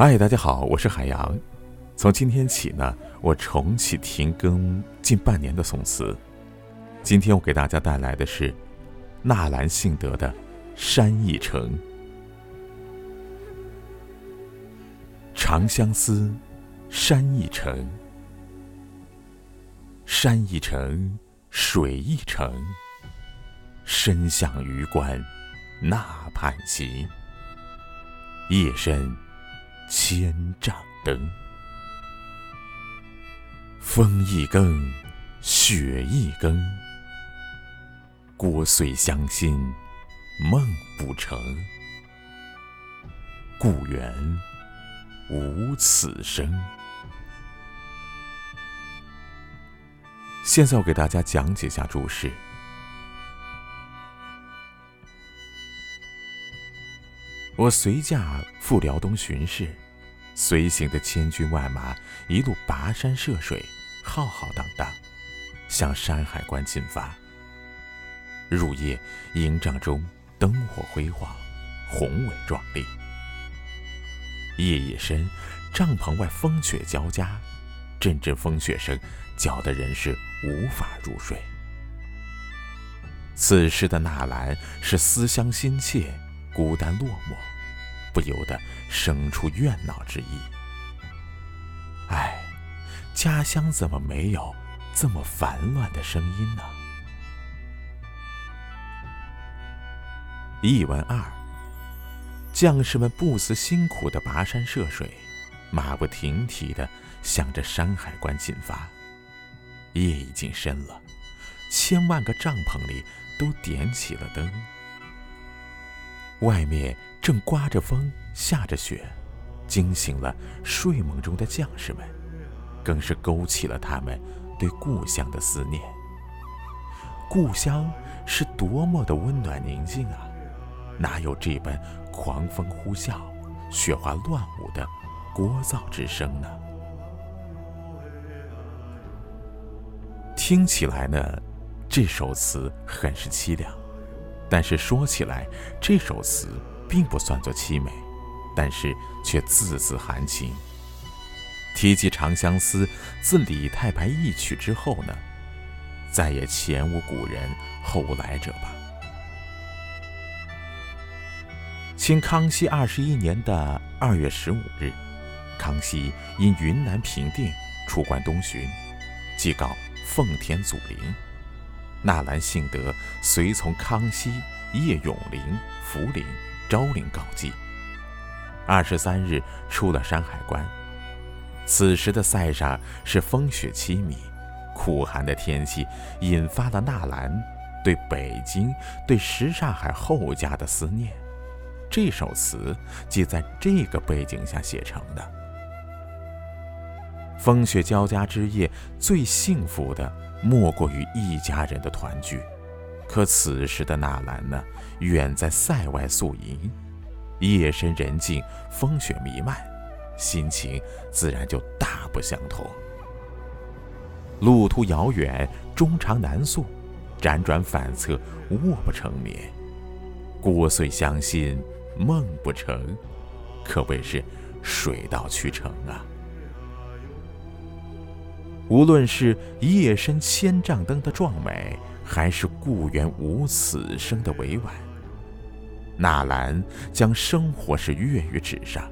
嗨，大家好，我是海洋。从今天起呢，我重启停更近半年的宋词。今天我给大家带来的是纳兰性德的《山一程》。长相思，山一程。山一程，水一程。身向榆关那畔行，夜深。千丈灯，风一更，雪一更。聒碎乡心梦不成，故园无此声。现在我给大家讲解一下注释。我随驾赴辽东巡视，随行的千军万马一路跋山涉水，浩浩荡荡，向山海关进发。入夜，营帐中灯火辉煌，宏伟壮丽。夜已深，帐篷外风雪交加，阵阵风雪声搅得人是无法入睡。此时的纳兰是思乡心切。孤单落寞，不由得生出怨恼之意。唉，家乡怎么没有这么烦乱的声音呢？译文二：将士们不辞辛苦的跋山涉水，马不停蹄的向着山海关进发。夜已经深了，千万个帐篷里都点起了灯。外面正刮着风，下着雪，惊醒了睡梦中的将士们，更是勾起了他们对故乡的思念。故乡是多么的温暖宁静啊，哪有这般狂风呼啸、雪花乱舞的聒噪之声呢？听起来呢，这首词很是凄凉。但是说起来，这首词并不算作凄美，但是却字字含情。提及《长相思》，自李太白一曲之后呢，再也前无古人后无来者吧。清康熙二十一年的二月十五日，康熙因云南平定，出关东巡，即告奉天祖陵。纳兰性德随从康熙叶永陵、福陵、昭陵告祭。二十三日出了山海关，此时的塞上是风雪凄迷，苦寒的天气引发了纳兰对北京、对什刹海后家的思念。这首词即在这个背景下写成的。风雪交加之夜，最幸福的。莫过于一家人的团聚，可此时的纳兰呢，远在塞外宿营，夜深人静，风雪弥漫，心情自然就大不相同。路途遥远，终长难诉，辗转反侧，卧不成眠，聒碎乡心，梦不成，可谓是水到渠成啊。无论是夜深千丈灯的壮美，还是故园无此声的委婉，纳兰将生活是跃于纸上，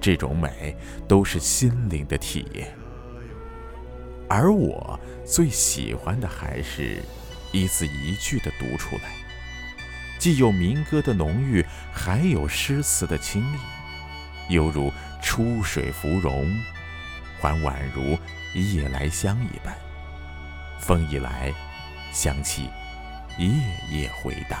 这种美都是心灵的体验。而我最喜欢的还是一字一句的读出来，既有民歌的浓郁，还有诗词的清丽，犹如出水芙蓉，还宛如。夜来香一般，风一来，香气夜夜回荡。